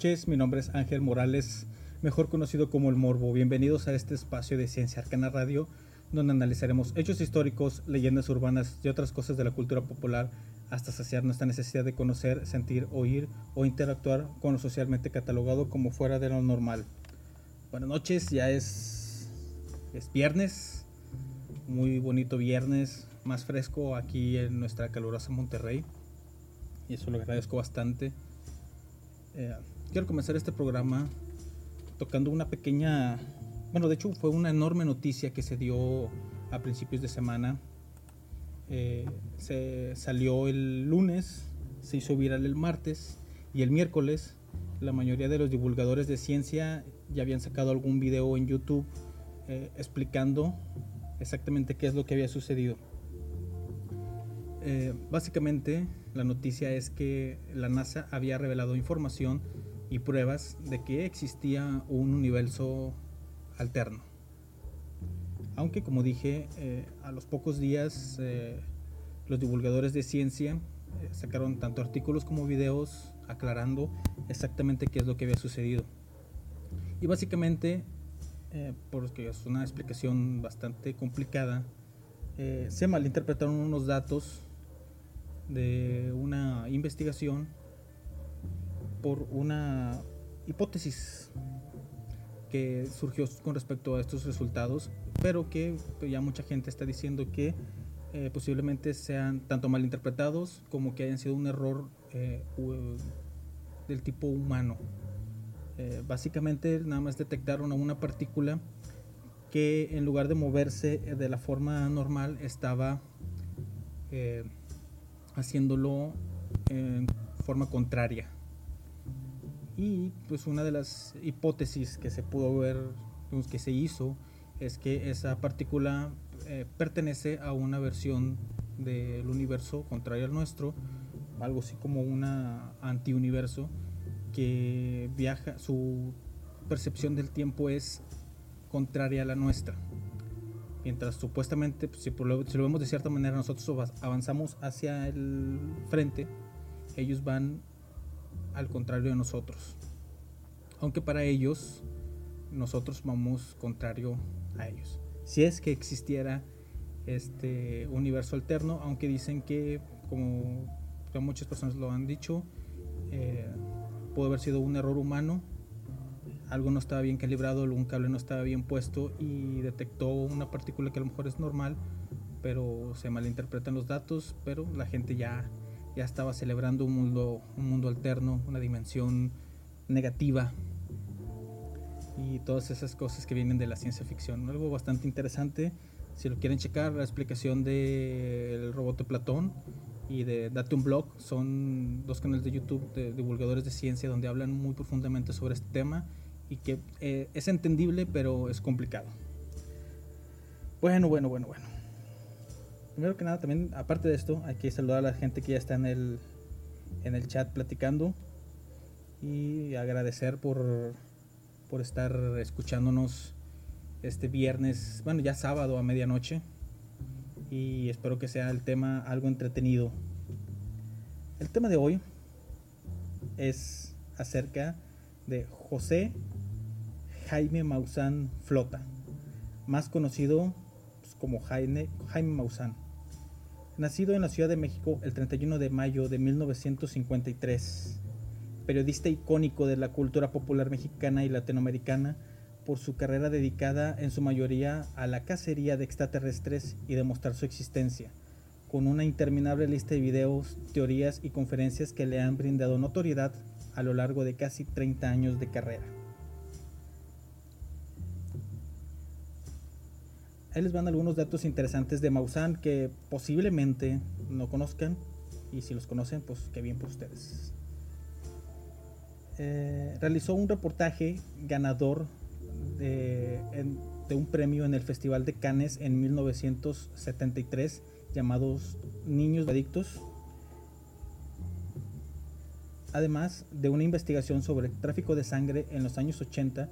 Noches, mi nombre es Ángel Morales, mejor conocido como El Morbo. Bienvenidos a este espacio de Ciencia Arcana Radio, donde analizaremos hechos históricos, leyendas urbanas y otras cosas de la cultura popular hasta saciar nuestra necesidad de conocer, sentir, oír o interactuar con lo socialmente catalogado como fuera de lo normal. Buenas noches, ya es, es viernes, muy bonito viernes, más fresco aquí en nuestra calurosa Monterrey y eso lo agradezco bastante. Eh, quiero comenzar este programa tocando una pequeña, bueno, de hecho fue una enorme noticia que se dio a principios de semana. Eh, se salió el lunes, se hizo viral el martes y el miércoles la mayoría de los divulgadores de ciencia ya habían sacado algún video en YouTube eh, explicando exactamente qué es lo que había sucedido. básicamente la noticia es que la NASA había revelado información y pruebas de que existía un universo alterno. Aunque como dije, eh, a los pocos días eh, los divulgadores de ciencia eh, sacaron tanto artículos como videos aclarando exactamente qué es lo que había sucedido. Y básicamente, porque es una explicación bastante complicada, se malinterpretaron unos datos de una investigación por una hipótesis que surgió con respecto a estos resultados, pero que ya mucha gente está diciendo que eh, posiblemente sean tanto malinterpretados como que hayan sido un error eh, del tipo humano. Eh, básicamente nada más detectaron a una partícula que en lugar de moverse de la forma normal estaba haciéndolo en forma contraria. Y pues una de las hipótesis que se pudo ver, que se hizo, es que esa partícula eh, pertenece a una versión del universo contraria al nuestro, algo así como una antiuniverso que viaja, su percepción del tiempo es contraria a la nuestra. Mientras supuestamente, pues, si, lo, si, lo, vemos de cierta manera, nosotros avanzamos hacia el frente, ellos van al contrario de nosotros. Aunque para ellos, nosotros vamos contrario a ellos. Si es que existiera este universo alterno, aunque dicen que, como muchas personas lo han dicho, eh, puede haber sido un error humano algo no estaba bien calibrado, algún cable no estaba bien puesto y detectó una partícula que a lo mejor es normal, pero se malinterpretan los datos, pero la gente ya, ya estaba celebrando un mundo, un mundo alterno, una dimensión negativa y todas esas cosas que vienen de la ciencia ficción. Algo bastante interesante, si lo quieren checar, la explicación del robot de Platón y de Date un Blog son dos canales de YouTube de divulgadores de ciencia donde hablan muy profundamente sobre este tema y que eh, es entendible, pero es complicado. Bueno, bueno, bueno, bueno. Primero que nada, también, aparte de esto, hay que saludar a la gente que ya está en el, en el chat platicando y agradecer por, por estar escuchándonos este viernes, bueno, ya sábado a medianoche. Y espero que sea el tema algo entretenido. El tema de hoy es acerca de José Jaime Maussan Flota, más conocido pues, como Jaime, Jaime Maussan. Nacido en la Ciudad de México el 31 de mayo de 1953, periodista icónico de la cultura popular mexicana y latinoamericana por su carrera dedicada en su mayoría a la cacería de extraterrestres y demostrar su existencia, con una interminable lista de videos, teorías y conferencias que le han brindado notoriedad a lo largo de casi 30 años de carrera. Ahí les van algunos datos interesantes de Maussan que posiblemente no conozcan y si los conocen, pues qué bien por ustedes. Eh, realizó un reportaje ganador de, un premio en el Festival de Cannes en 1973 llamados Niños Adictos. Además de una investigación sobre tráfico de sangre en los años 80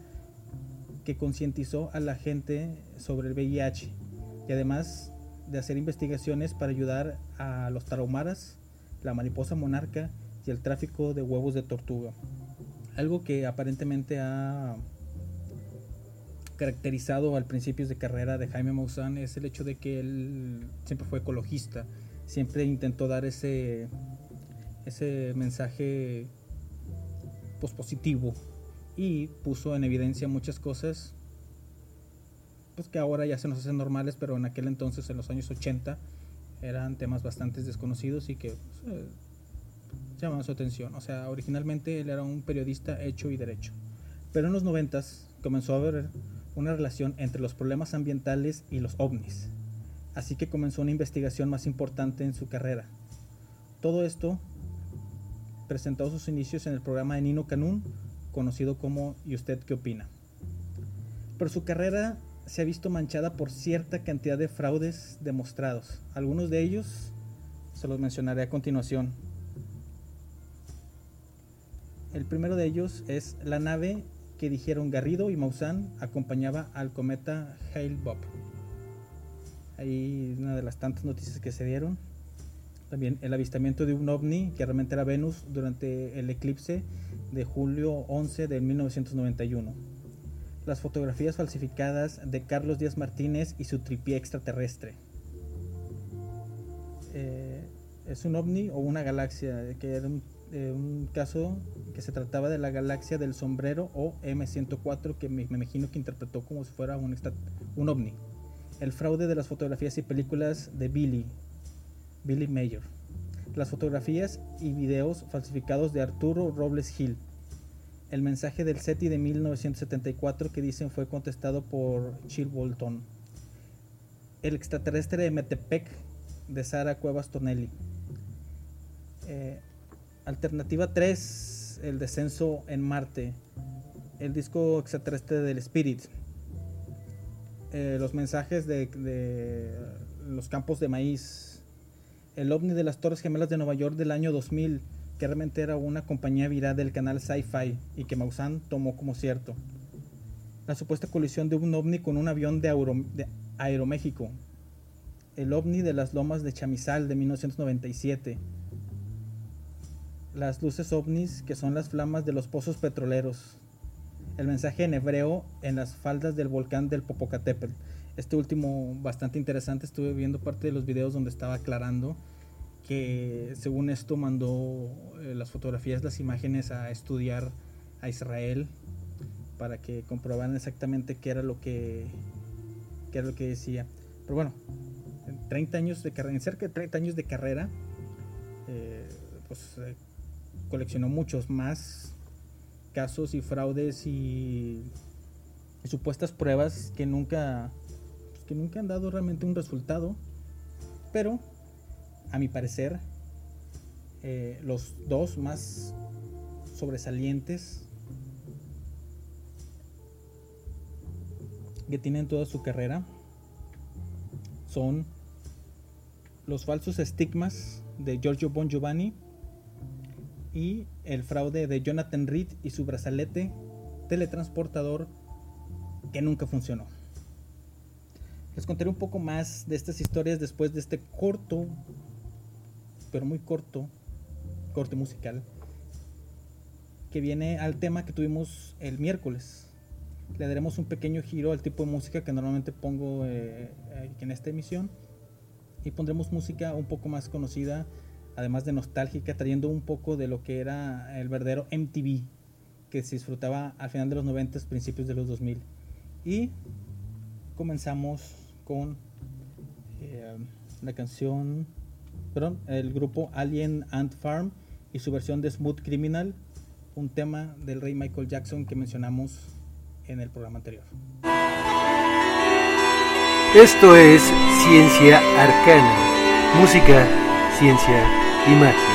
que concientizó a la gente sobre el VIH y además de hacer investigaciones para ayudar a los tarahumaras, la mariposa monarca y el tráfico de huevos de tortuga. Algo que aparentemente ha caracterizado al principio de carrera de Jaime Maussan es el hecho de que él siempre fue ecologista, siempre intentó dar ese, ese mensaje pues, positivo y puso en evidencia muchas cosas pues que ahora ya se nos hacen normales, pero en aquel entonces, en los años 80, eran temas bastante desconocidos y que pues, eh, llamaban su atención. O sea, originalmente él era un periodista hecho y derecho. Pero en los 90 comenzó a haber una relación entre los problemas ambientales y los ovnis. Así que comenzó una investigación más importante en su carrera. Todo esto presentó sus inicios en el programa de Nino Canún, conocido como ¿Y usted qué opina? Pero su carrera se ha visto manchada por cierta cantidad de fraudes demostrados. Algunos de ellos se los mencionaré a continuación. El primero de ellos es la nave que dijeron Garrido y Maussan acompañaba al cometa Hale-Bopp. Ahí una de las tantas noticias que se dieron. También el avistamiento de un ovni que realmente era Venus durante el eclipse de julio 11 de 1991 las fotografías falsificadas de Carlos Díaz Martínez y su tripié extraterrestre. Eh, es un ovni o una galaxia, que era eh, un, caso que se trataba de la galaxia del sombrero o M104 que me, imagino que interpretó como si fuera un, un ovni. El fraude de las fotografías y películas de Billy, Billy Mayer. Las fotografías y videos falsificados de Arturo Robles Gil el mensaje del SETI de 1974 que dicen fue contestado por Chill Bolton. El extraterrestre de Metepec de Sara Cuevas Tonelli. Eh, alternativa 3, el descenso en Marte. El disco extraterrestre del Spirit. Eh, los mensajes de, de, los campos de maíz. El ovni de las Torres Gemelas de Nueva York del año 2000 que realmente era una compañía viral del canal Sci-Fi y que Maussan tomó como cierto. La supuesta colisión de un ovni con un avión de, Aeroméxico. El ovni de las lomas de Chamizal de 1997. Las luces ovnis que son las flamas de los pozos petroleros. El mensaje en hebreo en las faldas del volcán del Popocatépetl. Este último bastante interesante, estuve viendo parte de los videos donde estaba aclarando que según esto mandó eh, las fotografías, las imágenes a estudiar a Israel para que comprobaran exactamente qué era lo que, qué era lo que decía. Pero bueno, en 30 años de carrera, en cerca de 30 años de carrera, eh, pues eh, coleccionó muchos más casos y fraudes y, supuestas pruebas que nunca, que nunca han dado realmente un resultado. Pero a mi parecer, eh, los dos más sobresalientes que tienen toda su carrera son los falsos estigmas de Giorgio Bon Giovanni y el fraude de Jonathan Reed y su brazalete teletransportador que nunca funcionó. Les contaré un poco más de estas historias después de este corto pero muy corto, corte musical, que viene al tema que tuvimos el miércoles. Le daremos un pequeño giro al tipo de música que normalmente pongo eh, eh, en esta emisión y pondremos música un poco más conocida, además de nostálgica, trayendo un poco de lo que era el verdadero MTV que se disfrutaba al final de los 90, principios de los 2000. Y comenzamos con eh, la canción el grupo Alien Ant Farm y su versión de Smooth Criminal, un tema del rey Michael Jackson que mencionamos en el programa anterior. Esto es Ciencia Arcana, música, ciencia y magia.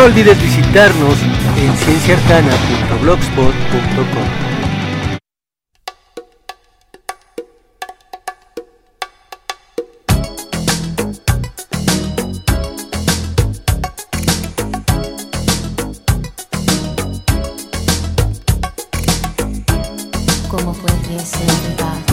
No olvides visitarnos en cienciarcana.blogspot.com. All the nature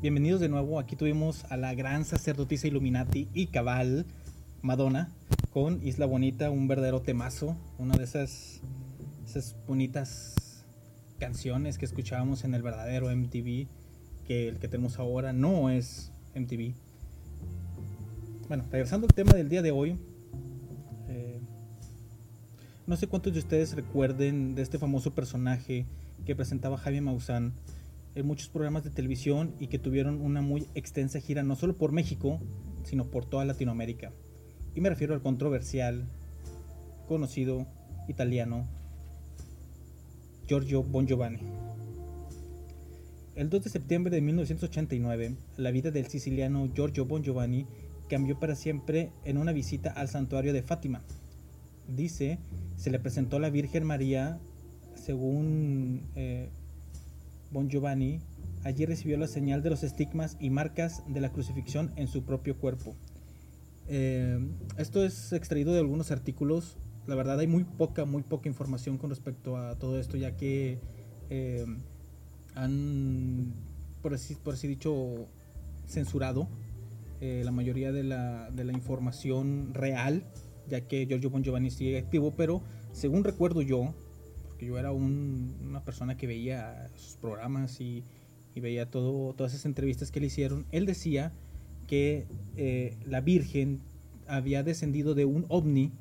Bienvenidos de nuevo. Aquí tuvimos a la gran sacerdotisa Illuminati y cabal Madonna con Isla Bonita, un verdadero temazo, una de esas, esas bonitas canciones que escuchábamos en el verdadero MTV, que el que tenemos ahora no es MTV. Bueno, regresando al tema del día de hoy, eh, no sé cuántos de ustedes recuerden de este famoso personaje que presentaba Javier Maussan en muchos programas de televisión y que tuvieron una muy extensa gira no solo por México, sino por toda Latinoamérica. Y me refiero al controversial, conocido italiano Giorgio Bon Giovanni. El 2 de septiembre de 1989, la vida del siciliano Giorgio Bon Giovanni cambió para siempre en una visita al santuario de Fátima. Dice, se le presentó a la Virgen María, según eh, Bon Giovanni, allí recibió la señal de los estigmas y marcas de la crucifixión en su propio cuerpo. Eh, esto es extraído de algunos artículos. La verdad hay muy poca, muy poca información con respecto a todo esto, ya que eh, han, por así, por así dicho, censurado eh, la mayoría de la, de la, información real, ya que Giorgio Bon Giovanni sigue activo, pero según recuerdo yo, yo era una persona que veía sus programas y, veía todo, todas esas entrevistas que le hicieron, él decía que eh, la Virgen había descendido de un ovni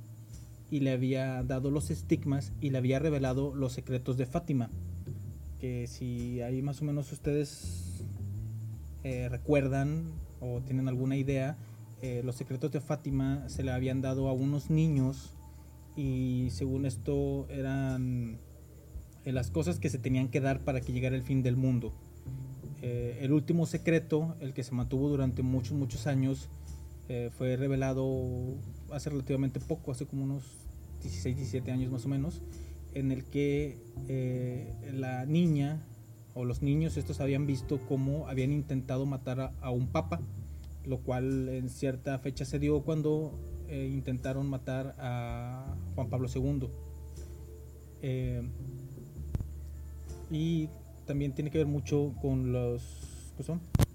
y le había dado los estigmas y le había revelado los secretos de Fátima. Que si ahí más o menos ustedes eh, recuerdan o tienen alguna idea, eh, los secretos de Fátima se le habían dado a unos niños y según esto eran las cosas que se tenían que dar para que llegara el fin del mundo. Eh, el último secreto, el que se mantuvo durante muchos, muchos años, eh, fue revelado hace relativamente poco, hace como unos 16, 17 años más o menos, en el que eh, la niña o los niños estos habían visto cómo habían intentado matar a, un papa, lo cual en cierta fecha se dio cuando intentaron matar a Juan Pablo II y también tiene que ver mucho con los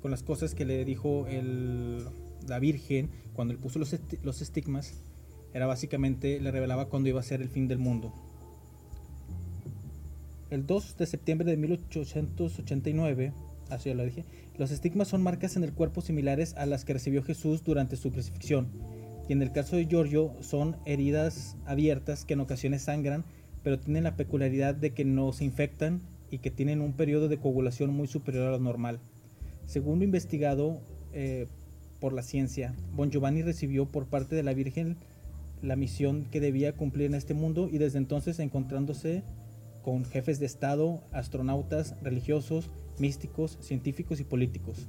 con las cosas que le dijo el, la Virgen cuando le puso los, los estigmas era básicamente le revelaba cuándo iba a ser el fin del mundo. El 2 de septiembre de 1889 así lo dije los estigmas son marcas en el cuerpo similares a las que recibió Jesús durante su crucifixión y en el caso de Giorgio son heridas abiertas que en ocasiones sangran pero tienen la peculiaridad de que no se infectan y que tienen un periodo de coagulación muy superior a lo normal. Según lo investigado eh, por la ciencia, Bon Giovanni recibió por parte de la Virgen la misión que debía cumplir en este mundo y desde entonces encontrándose con jefes de Estado, astronautas, religiosos, místicos, científicos y políticos.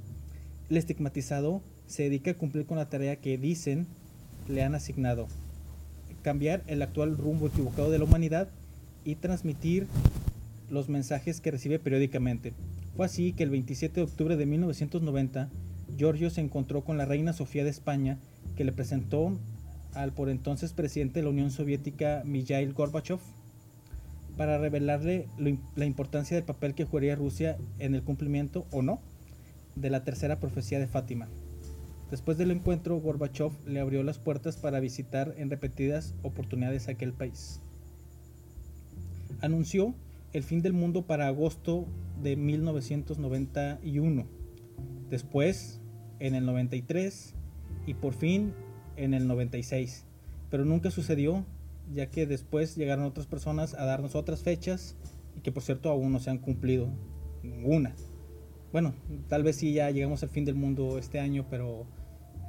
El estigmatizado se dedica a cumplir con la tarea que dicen le han asignado, cambiar el actual rumbo equivocado de la humanidad y transmitir los mensajes que recibe periódicamente. Fue así que el 27 de octubre de 1990, Giorgio se encontró con la reina Sofía de España, que le presentó al por entonces presidente de la Unión Soviética, Mikhail Gorbachev, para revelarle la importancia del papel que jugaría Rusia en el cumplimiento o no de la tercera profecía de Fátima. Después del encuentro, Gorbachev le abrió las puertas para visitar en repetidas oportunidades aquel país. Anunció el fin del mundo para agosto de 1991. Después, en el 93 y por fin en el 96. Pero nunca sucedió, ya que después llegaron otras personas a darnos otras fechas y que por cierto aún no se han cumplido ninguna. Bueno, tal vez sí ya llegamos al fin del mundo este año, pero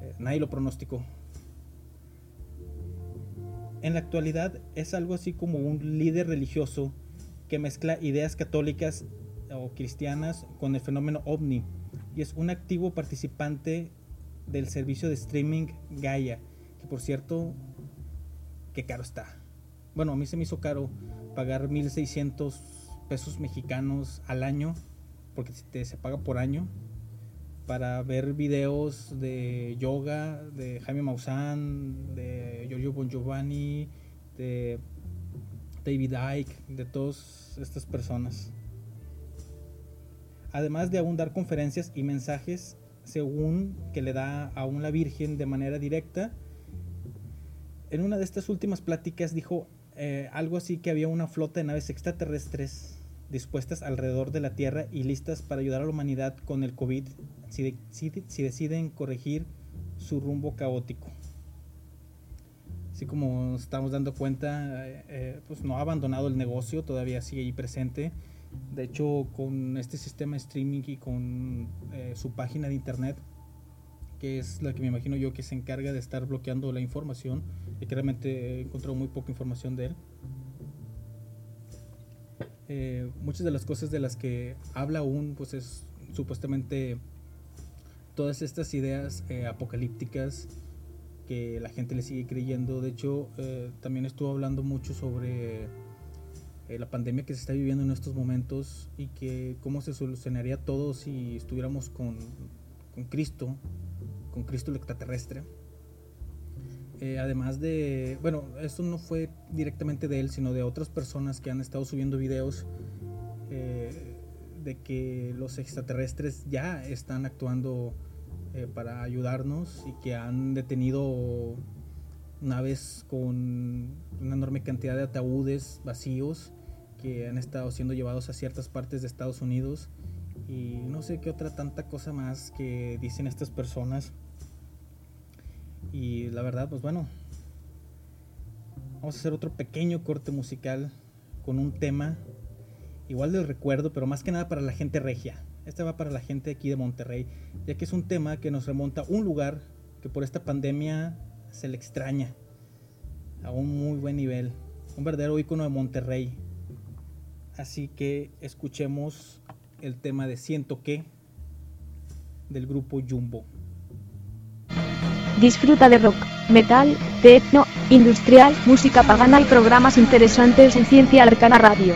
eh, nadie lo pronosticó. En la actualidad es algo así como un líder religioso que mezcla ideas católicas o cristianas con el fenómeno ovni y es un activo participante del servicio de streaming Gaia, que por cierto, qué caro está. Bueno, a mí se me hizo caro pagar 1600 pesos mexicanos al año, porque se paga por año, para ver videos de yoga, de Jaime Maussan, de Giorgio Bon Giovanni, de David Icke, de todas estas personas. además de aún dar conferencias y mensajes según que le da aún la Virgen de manera directa. En una de estas últimas pláticas dijo eh, algo así que había una flota de naves extraterrestres dispuestas alrededor de la Tierra y listas para ayudar a la humanidad con el COVID si, si deciden corregir su rumbo caótico. Así como estamos dando cuenta, eh, eh, pues no ha abandonado el negocio, todavía sigue ahí presente. De hecho, con este sistema de streaming y con eh, su página de internet, que es la que me imagino yo que se encarga de estar bloqueando la información, y que realmente he encontrado muy poca información de él. muchas de las cosas de las que habla aún, pues es supuestamente todas estas ideas apocalípticas que la gente le sigue creyendo. De hecho, eh, también estuvo hablando mucho sobre eh, la pandemia que se está viviendo en estos momentos y que cómo se solucionaría todo si estuviéramos con, con Cristo, con Cristo el extraterrestre. Eh, además de, bueno, esto no fue directamente de él, sino de otras personas que han estado subiendo videos de que los extraterrestres ya están actuando eh, para ayudarnos y que han detenido naves con una enorme cantidad de ataúdes vacíos que han estado siendo llevados a ciertas partes de Estados Unidos. Y no sé qué otra tanta cosa más que dicen estas personas. Y la verdad pues bueno vamos a hacer otro pequeño corte musical con un tema igual del recuerdo pero más que nada para la gente regia este va para la gente aquí de Monterrey, ya que es un tema que nos remonta a un lugar que por esta pandemia se le extraña a un muy buen nivel, un verdadero icono de Monterrey. Así que escuchemos el tema de Siento que del grupo Jumbo. Disfruta de rock, metal, techno, industrial, música pagana y programas interesantes en Ciencia Arcana Radio.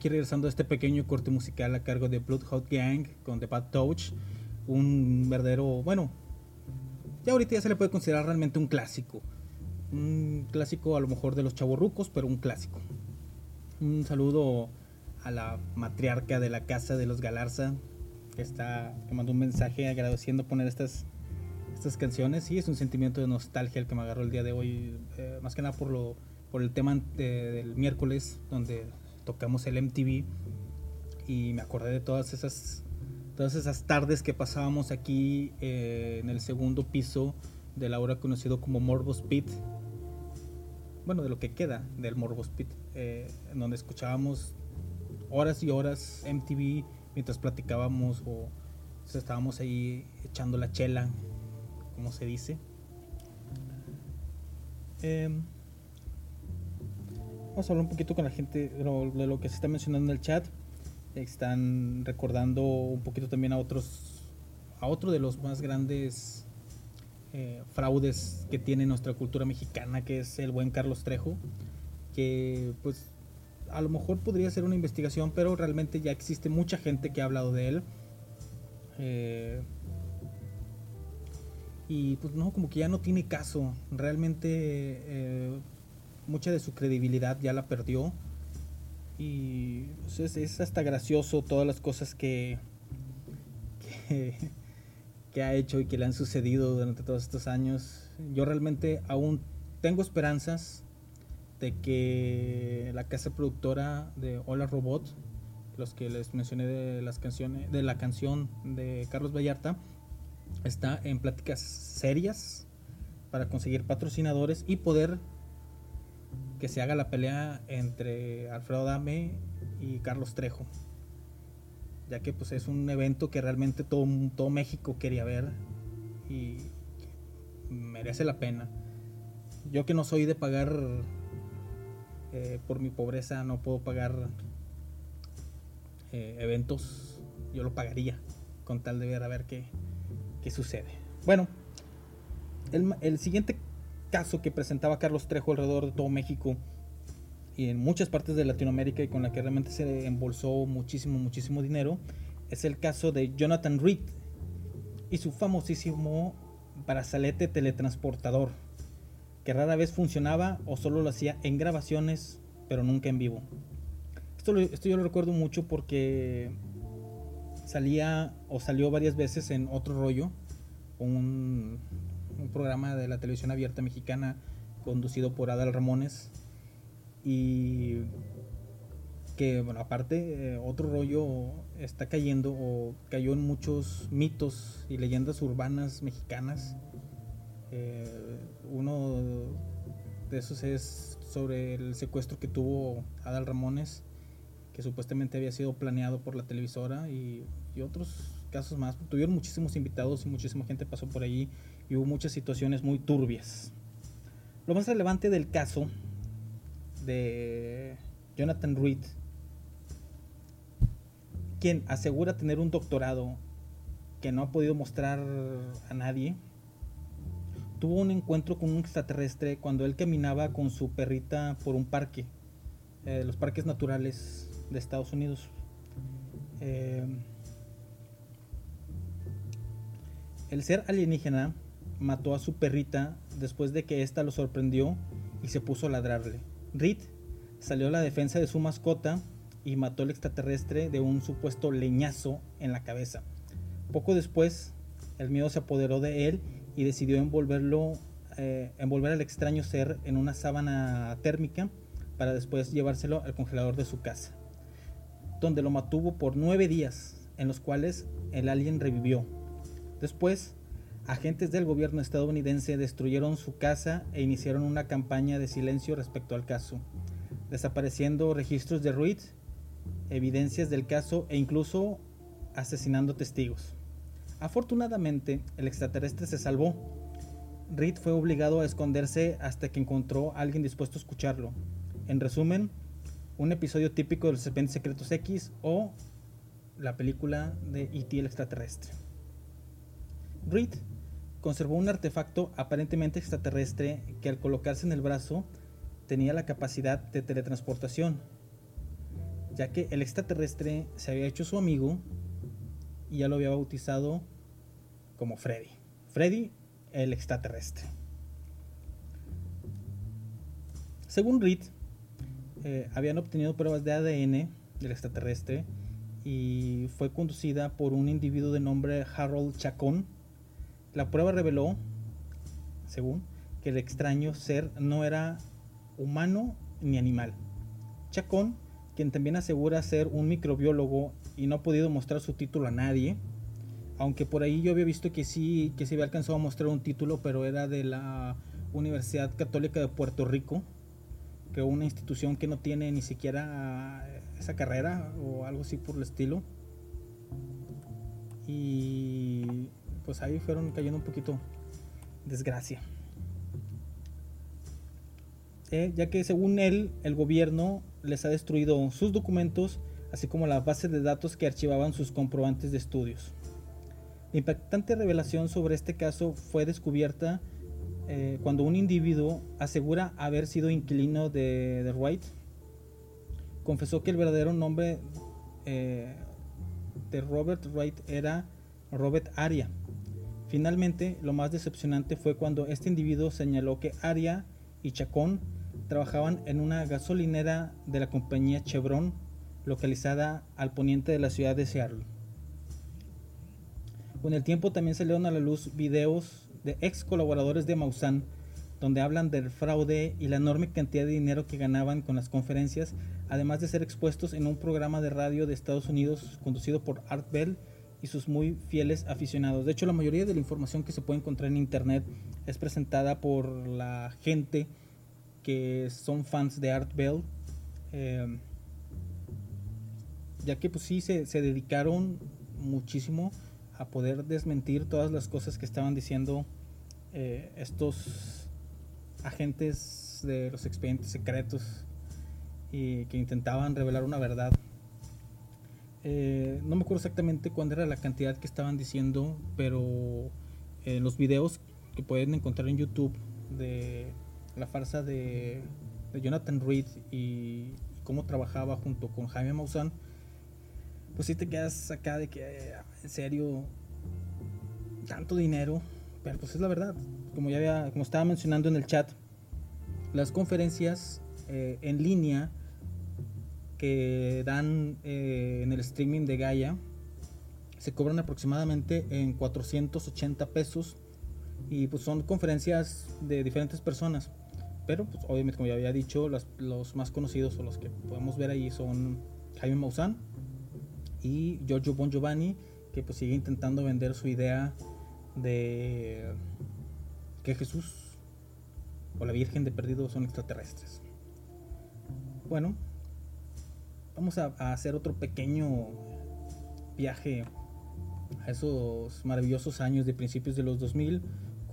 Aquí regresando a este pequeño corte musical a cargo de Blood Hot Gang con The Bad Touch, un verdadero, bueno, ya ahorita ya se le puede considerar realmente un clásico. Un clásico a lo mejor de los chavorrucos, pero un clásico. Un saludo a la matriarca de la casa de los Galarza, que está que mandó un mensaje agradeciendo poner estas estas canciones. Sí, es un sentimiento de nostalgia el que me agarró el día de hoy, eh, más que nada por lo por el tema del miércoles, donde tocamos el MTV y me acordé de todas esas, todas esas tardes que pasábamos aquí eh, en el segundo piso del ahora conocido como Morbos Pit. bueno, de lo que queda del Morbos Pit, eh, en donde escuchábamos horas y horas MTV mientras platicábamos o estábamos ahí echando la chela, como se dice. Em, vamos a hablar un poquito con la gente de lo, que se está mencionando en el chat. Están recordando un poquito también a otros, a otro de los más grandes eh, fraudes que tiene nuestra cultura mexicana, que es el buen Carlos Trejo, que pues a lo mejor podría ser una investigación, pero realmente ya existe mucha gente que ha hablado de él. Eh, y pues no, como que ya no tiene caso. Realmente eh, mucha de su credibilidad ya la perdió. Y pues, es, hasta gracioso todas las cosas que, que, ha hecho y que le han sucedido durante todos estos años. Yo realmente aún tengo esperanzas de que la casa productora de Hola Robot, los que les mencioné de las canciones, de la canción de Carlos Vallarta, está en pláticas serias para conseguir patrocinadores y poder que se haga la pelea entre Alfredo Dame y Carlos Trejo. Ya que pues es un evento que realmente todo, todo México quería ver y merece la pena. Yo que no soy de pagar eh, por mi pobreza, no puedo pagar eh, eventos, yo lo pagaría con tal de ver a ver qué, qué sucede. Bueno, el, siguiente caso que presentaba Carlos Trejo alrededor de todo México y en muchas partes de Latinoamérica y con la que realmente se embolsó muchísimo, muchísimo dinero, es el caso de Jonathan Reed y su famosísimo brazalete teletransportador, que rara vez funcionaba o solo lo hacía en grabaciones, pero nunca en vivo. Esto, esto yo lo recuerdo mucho porque salía o salió varias veces en Otro Rollo, un, programa de la televisión abierta mexicana conducido por Adal Ramones. Y que, bueno, aparte, eh, Otro Rollo está cayendo o cayó en muchos mitos y leyendas urbanas mexicanas. Eh, uno de esos es sobre el secuestro que tuvo Adal Ramones, que supuestamente había sido planeado por la televisora y y otros casos más. Tuvieron muchísimos invitados y muchísima gente pasó por allí y hubo muchas situaciones muy turbias. Lo más relevante del caso de Jonathan Reed, quien asegura tener un doctorado que no ha podido mostrar a nadie, tuvo un encuentro con un extraterrestre cuando él caminaba con su perrita por un parque, eh, los parques naturales de Estados Unidos. Eh, El ser alienígena mató a su perrita después de que ésta lo sorprendió y se puso a ladrarle. Reed salió a la defensa de su mascota y mató al extraterrestre de un supuesto leñazo en la cabeza. Poco después, el miedo se apoderó de él y decidió envolverlo, eh, envolver al extraño ser en una sábana térmica para después llevárselo al congelador de su casa, donde lo mantuvo por nueve días, en los cuales el alien revivió Después, agentes del gobierno estadounidense destruyeron su casa e iniciaron una campaña de silencio respecto al caso, desapareciendo registros de Reed, evidencias del caso e incluso asesinando testigos. Afortunadamente, el extraterrestre se salvó. Reed fue obligado a esconderse hasta que encontró a alguien dispuesto a escucharlo. En resumen, un episodio típico de los Serpientes Secretos X o la película de E.T. el extraterrestre. Reed conservó un artefacto aparentemente extraterrestre que al colocarse en el brazo tenía la capacidad de teletransportación, ya que el extraterrestre se había hecho su amigo y ya lo había bautizado como Freddy. Freddy el extraterrestre. Según Reed, eh, habían obtenido pruebas de ADN del extraterrestre y fue conducida por un individuo de nombre Harold Chacón, la prueba reveló, según, que el extraño ser no era humano ni animal. Chacón, quien también asegura ser un microbiólogo y no ha podido mostrar su título a nadie, aunque por ahí yo había visto que sí, que se había alcanzado a mostrar un título, pero era de la Universidad Católica de Puerto Rico, creó una institución que no tiene ni siquiera esa carrera o algo así por el estilo. Y pues ahí fueron cayendo un poquito desgracia. Eh, ya que según él, el gobierno les ha destruido sus documentos, así como la base de datos que archivaban sus comprobantes de estudios. La impactante revelación sobre este caso fue descubierta eh, cuando un individuo asegura haber sido inquilino de, de Wright. Confesó que el verdadero nombre eh, de Robert Wright era Robert Aria. Finalmente, lo más decepcionante fue cuando este individuo señaló que Aria y Chacón trabajaban en una gasolinera de la compañía Chevron, localizada al poniente de la ciudad de Seattle. Con el tiempo también salieron a la luz videos de ex colaboradores de Maussan, donde hablan del fraude y la enorme cantidad de dinero que ganaban con las conferencias, además de ser expuestos en un programa de radio de Estados Unidos conducido por Art Bell y sus muy fieles aficionados. De hecho, la mayoría de la información que se puede encontrar en internet es presentada por la gente que son fans de Art Bell. Eh, ya que pues sí se, dedicaron muchísimo a poder desmentir todas las cosas que estaban diciendo eh, estos agentes de los expedientes secretos y que intentaban revelar una verdad. Eh, no me acuerdo exactamente cuándo era la cantidad que estaban diciendo, pero en los videos que pueden encontrar en YouTube de la farsa de, Jonathan Reed y, cómo trabajaba junto con Jaime Maussan, pues si te quedas acá de que, en serio, tanto dinero, pero pues es la verdad. Como ya había, como estaba mencionando en el chat, las conferencias eh, en línea que dan eh, en el streaming de Gaia se cobran aproximadamente en 480 pesos y pues son conferencias de diferentes personas. Pero pues obviamente como ya había dicho, los, los más conocidos o los que podemos ver ahí son Jaime Maussan y Giorgio Bon Giovanni, que pues sigue intentando vender su idea de que Jesús o la Virgen de Perdido son extraterrestres. Bueno, vamos a, hacer otro pequeño viaje a esos maravillosos años de principios de los 2000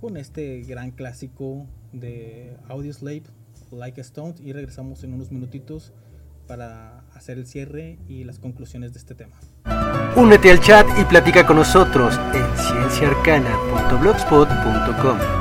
con este gran clásico de Audioslave, Like a Stone, y regresamos en unos minutitos para hacer el cierre y las conclusiones de este tema. Únete al chat y platica con nosotros en cienciaarcana.blogspot.com.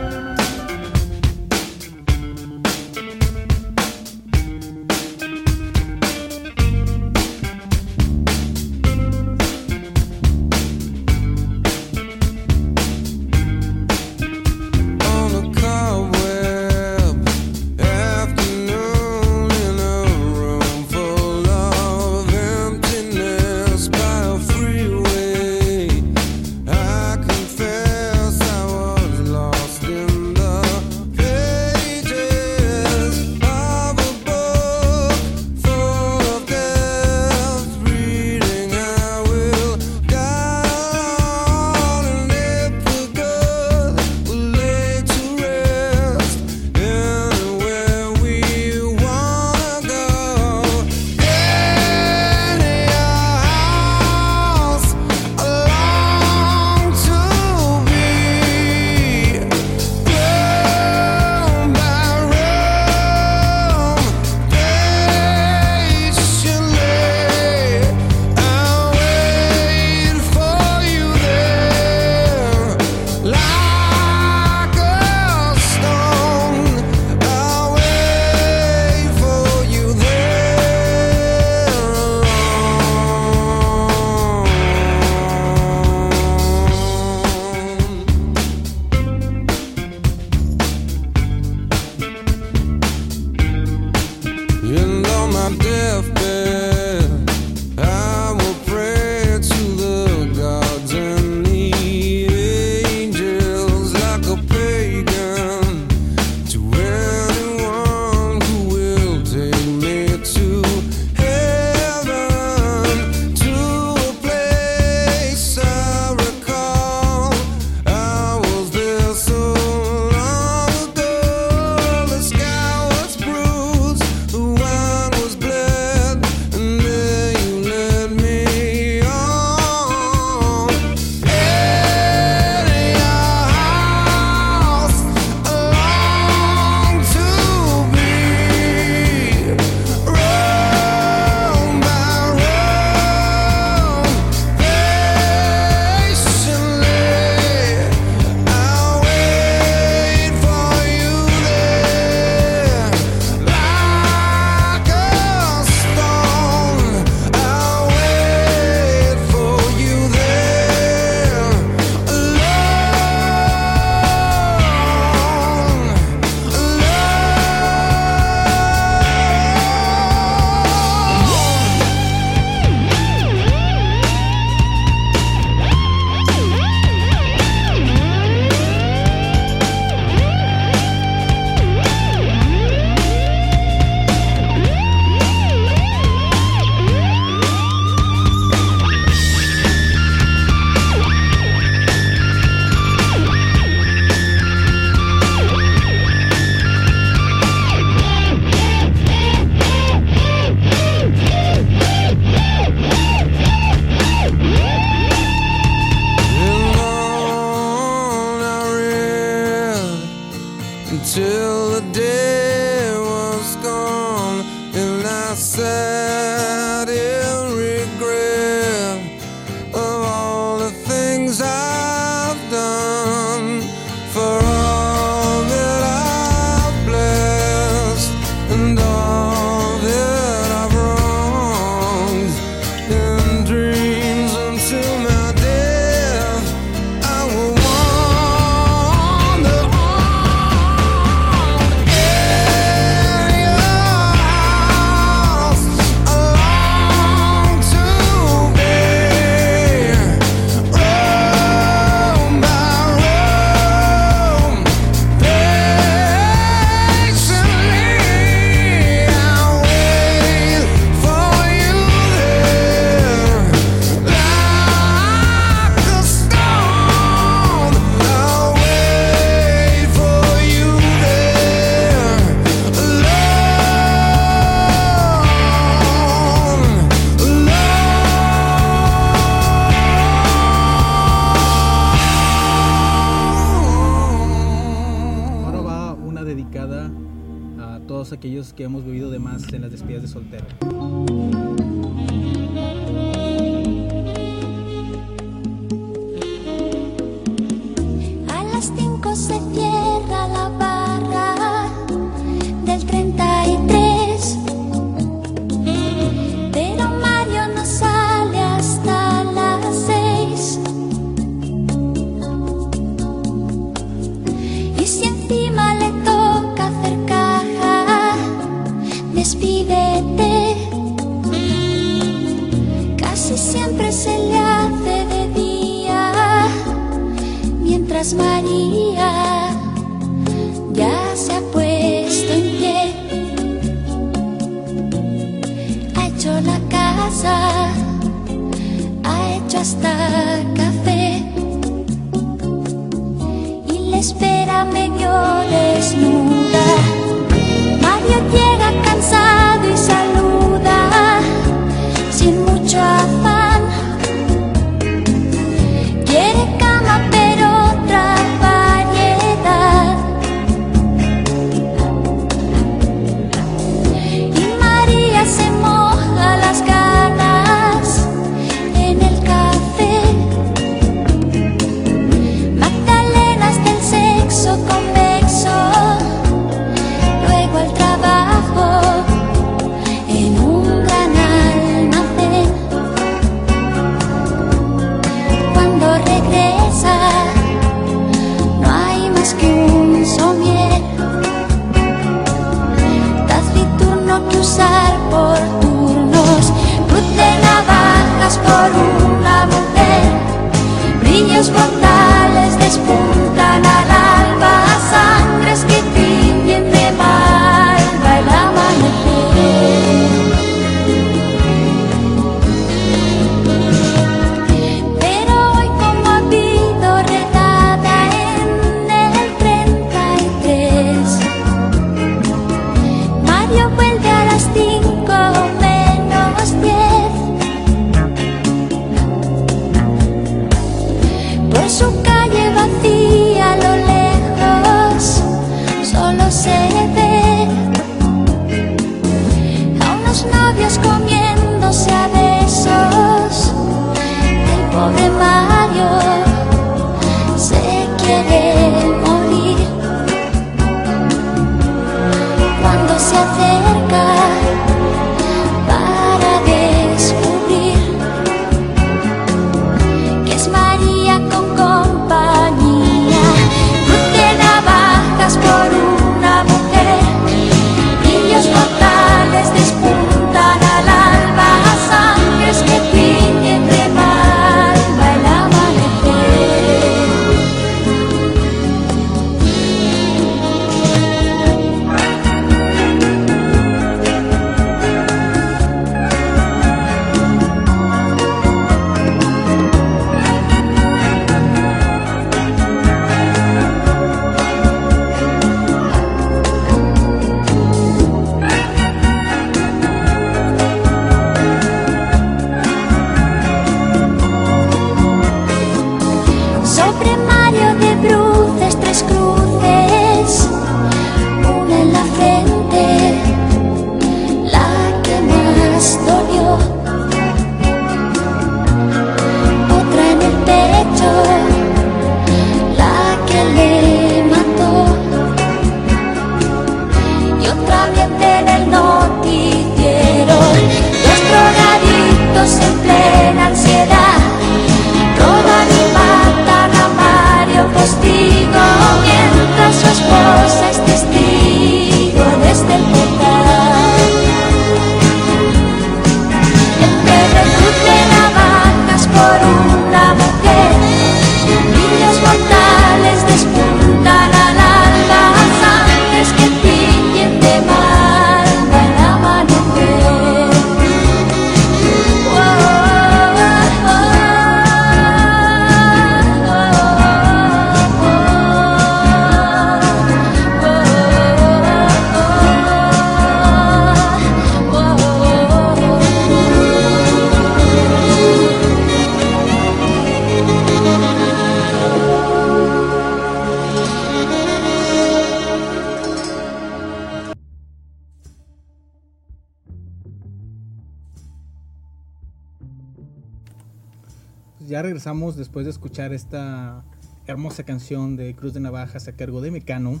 ya regresamos después de escuchar esta hermosa canción de Cruz de Navajas a cargo de Mecano,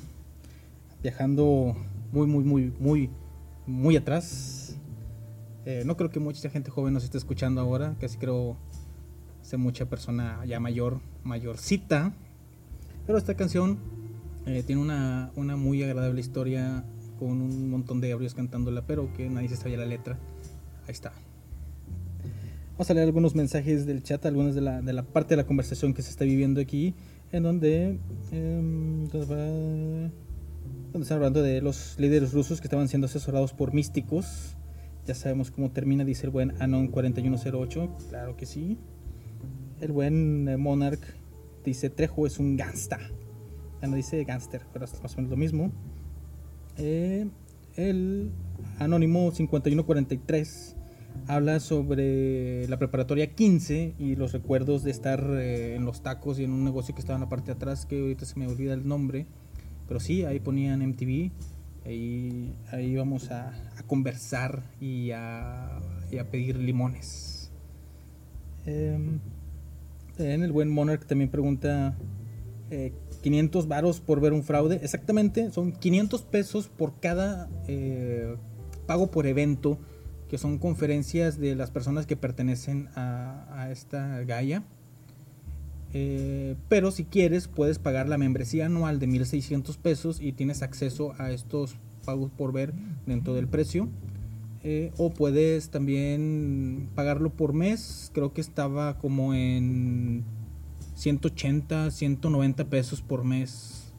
viajando muy, muy, muy, muy, muy atrás. Eh, no creo que mucha gente joven nos esté escuchando ahora, casi creo sé mucha persona ya mayor, mayorcita. Pero esta canción eh, tiene una, una muy agradable historia con un montón de ebrios cantándola, pero que nadie se sabía la letra. Ahí está. Vamos a leer algunos mensajes del chat, algunas de la, de la parte de la conversación que se está viviendo aquí, en donde, em, donde están hablando de los líderes rusos que estaban siendo asesorados por místicos. Ya sabemos cómo termina, dice el buen Anon 4108. Claro que sí. El buen eh, Monarch dice Trejo es un gangsta. Ya no dice gangster, pero es más o menos lo mismo. Eh, el Anónimo 5143 habla sobre la preparatoria 15 y los recuerdos de estar eh, en los tacos y en un negocio que estaba en la parte de atrás, que ahorita se me olvida el nombre. Pero sí, ahí ponían MTV. Ahí, ahí íbamos a, conversar y a, a, pedir limones. Eh, en el buen Monarch también pregunta eh, 500 varos por ver un fraude. Exactamente, son 500 pesos por cada eh, pago por evento, que son conferencias de las personas que pertenecen a, esta Gaia. Eh, pero si quieres, puedes pagar la membresía anual de 1600 pesos y tienes acceso a estos pagos por ver dentro del precio. Eh, o puedes también pagarlo por mes. Creo que estaba como en 180, 190 pesos por mes.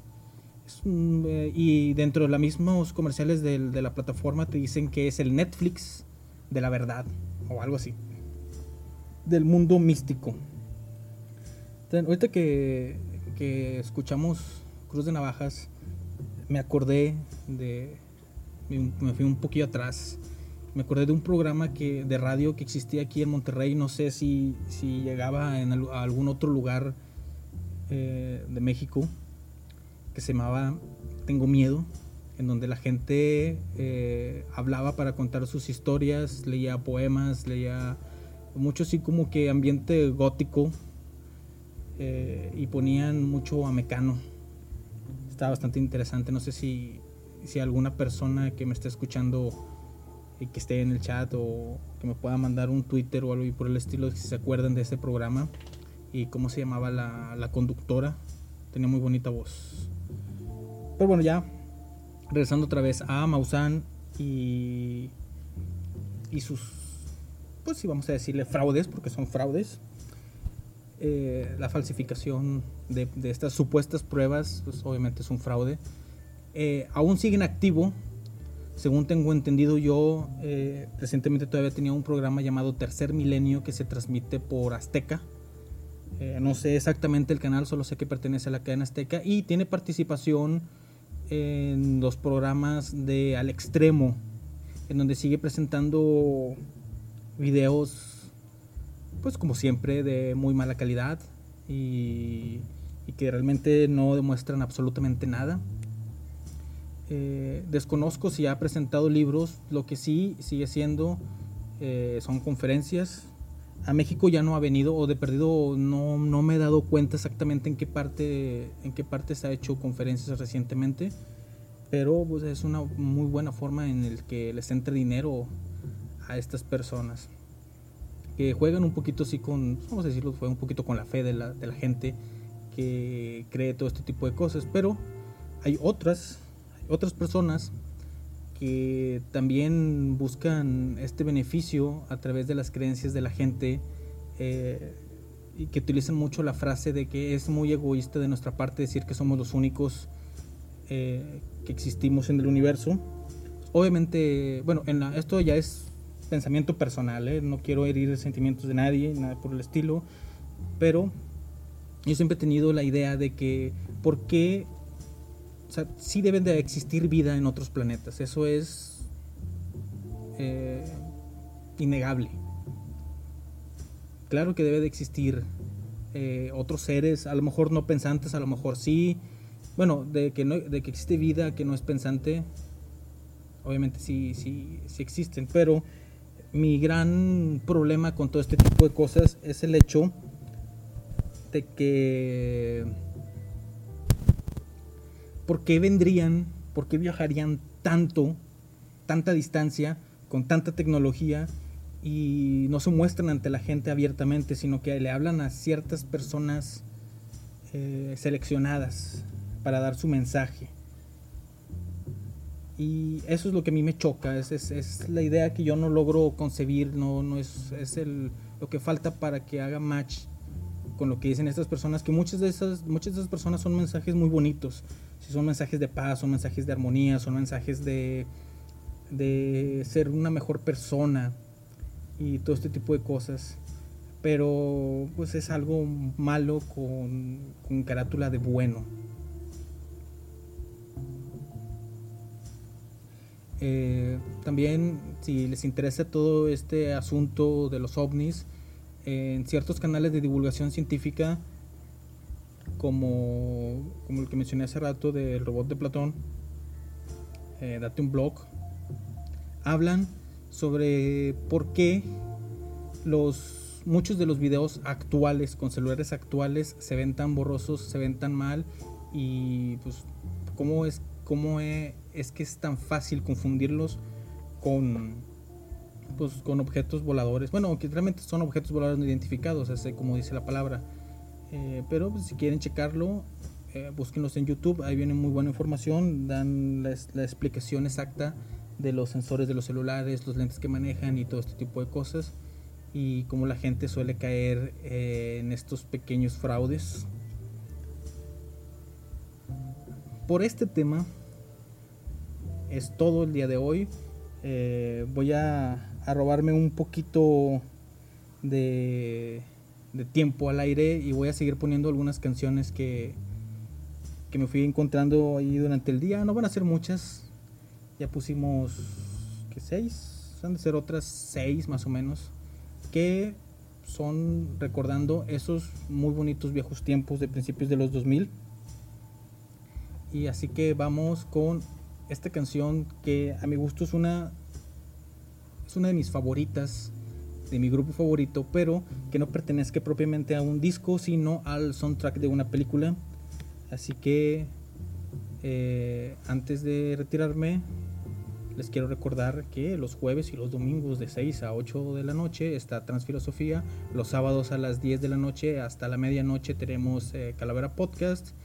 Eh, y dentro de los mismos comerciales de la plataforma te dicen que es el Netflix de la verdad o algo así. Del mundo místico. Ahorita que, que, escuchamos Cruz de Navajas, me acordé de. Me fui un poquillo atrás. Me acordé de un programa que, de radio que existía aquí en Monterrey. No sé si, si llegaba en, a algún otro lugar eh, de México. Que se llamaba Tengo Miedo. En donde la gente eh, hablaba para contar sus historias, leía poemas, leía mucho así como que ambiente gótico eh, y ponían mucho a Mecano. Estaba bastante interesante. No sé si, si alguna persona que me esté escuchando y que esté en el chat o que me pueda mandar un Twitter o algo por el estilo, si se acuerdan de ese programa y cómo se llamaba la, la conductora. Tenía muy bonita voz. Pero bueno, ya regresando otra vez a Maussan y, y sus, pues sí, vamos a decirle fraudes, porque son fraudes eh, la falsificación de, de, estas supuestas pruebas, pues obviamente es un fraude. Eh, aún sigue en activo. Según tengo entendido yo, eh, recientemente todavía tenía un programa llamado Tercer Milenio que se transmite por Azteca. Eh, no sé exactamente el canal, solo sé que pertenece a la cadena Azteca y tiene participación en los programas de Al Extremo, en donde sigue presentando videos pues como siempre, de muy mala calidad y, que realmente no demuestran absolutamente nada. Eh, desconozco si ha presentado libros, lo que sí sigue siendo eh, son conferencias. A México ya no ha venido o de perdido no, no me he dado cuenta exactamente en qué parte en qué parte se ha hecho conferencias recientemente, pero pues, es una muy buena forma en el que les entre dinero a estas personas que juegan un poquito así con, vamos a decirlo, juegan un poquito con la fe de la, de la gente que cree todo este tipo de cosas, pero hay otras, otras personas que también buscan este beneficio a través de las creencias de la gente eh, y que utilizan mucho la frase de que es muy egoísta de nuestra parte decir que somos los únicos eh, que existimos en el universo. Obviamente, bueno, en la, esto ya es pensamiento personal, ¿eh? no quiero herir sentimientos de nadie, nada por el estilo, pero yo siempre he tenido la idea de que, ¿por qué? O sea, sí deben de existir vida en otros planetas, eso es eh, innegable. Claro que debe de existir eh, otros seres, a lo mejor no pensantes, a lo mejor sí. Bueno, de que, no, de que existe vida que no es pensante, obviamente sí, sí, sí existen, pero mi gran problema con todo este tipo de cosas es el hecho de que ¿por qué vendrían, por qué viajarían tanto, tanta distancia, con tanta tecnología y no se muestran ante la gente abiertamente, sino que le hablan a ciertas personas eh, seleccionadas para dar su mensaje? Y eso es lo que a mí me choca, es, la idea que yo no logro concebir, no, es, lo que falta para que haga match con lo que dicen estas personas, que muchas de esas, muchas de esas personas son mensajes muy bonitos, si son mensajes de paz, son mensajes de armonía, son mensajes de, de ser una mejor persona y todo este tipo de cosas. Pero pues es algo malo con, con carátula de bueno. Eh, también si les interesa todo este asunto de los ovnis, en ciertos canales de divulgación científica, como, como el que mencioné hace rato del robot de Platón, eh, Date un blog, hablan sobre por qué los, muchos de los videos actuales, con celulares actuales, se ven tan borrosos, se ven tan mal y pues cómo es, cómo es, es que es tan fácil confundirlos con, pues, con objetos voladores. Bueno, que realmente son objetos voladores no identificados, así como dice la palabra. Eh, pero pues, si quieren checarlo, eh, búsquenlos en YouTube, ahí viene muy buena información, dan la, la, explicación exacta de los sensores de los celulares, los lentes que manejan y todo este tipo de cosas. Y cómo la gente suele caer eh, en estos pequeños fraudes. Por este tema es todo el día de hoy. Eh, voy a, a, robarme un poquito de, de, tiempo al aire y voy a seguir poniendo algunas canciones que, que me fui encontrando ahí durante el día. No van a ser muchas. Ya pusimos que seis, van a ser otras seis más o menos que son recordando esos muy bonitos viejos tiempos de principios de los 2000. Y así que vamos con esta canción que a mi gusto es una es una de mis favoritas de mi grupo favorito pero que no pertenece propiamente a un disco sino al soundtrack de una película así que eh, antes de retirarme les quiero recordar que los jueves y los domingos de 6 a 8 de la noche está Transfilosofía. Los sábados a las 10 de la noche hasta la medianoche tenemos eh, Calavera Podcast.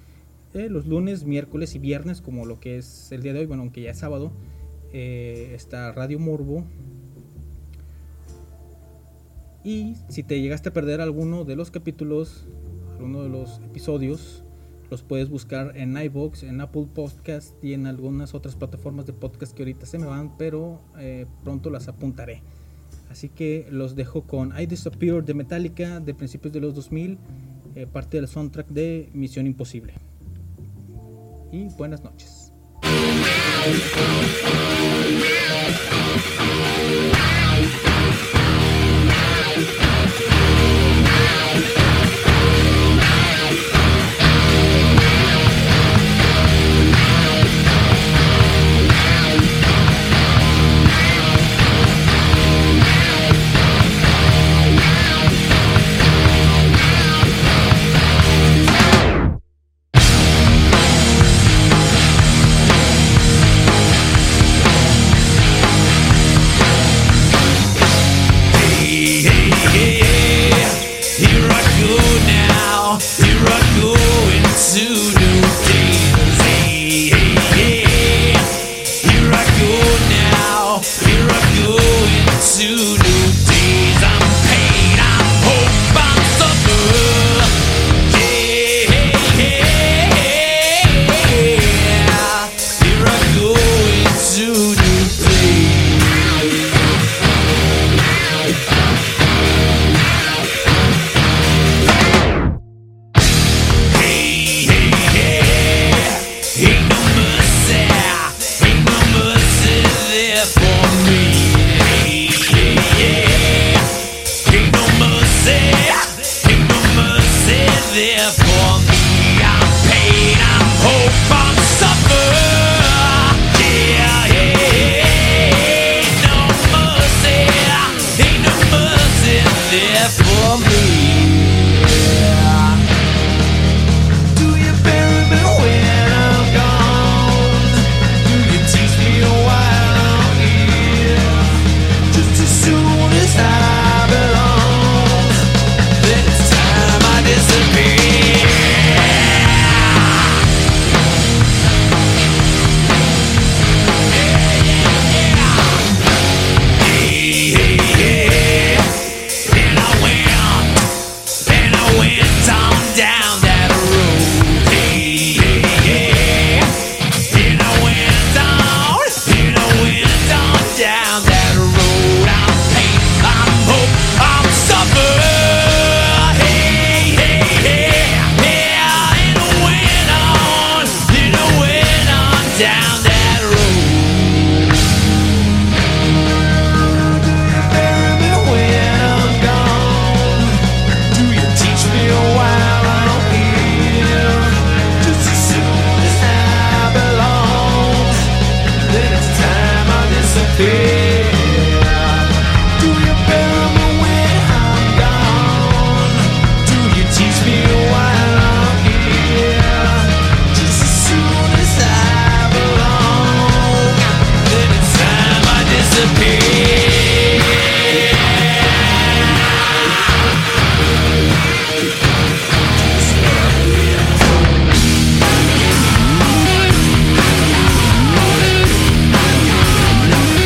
Eh, los lunes, miércoles y viernes, como lo que es el día de hoy, bueno, aunque ya es sábado, eh, está Radio Morbo. Y si te llegaste a perder alguno de los capítulos, alguno de los episodios, los puedes buscar en iBox, en Apple Podcast y en algunas otras plataformas de podcast que ahorita se me van, pero eh, pronto las apuntaré. Así que los dejo con I Disappear de Metallica de principios de los 2000, eh, parte del soundtrack de Misión Imposible. Y buenas noches.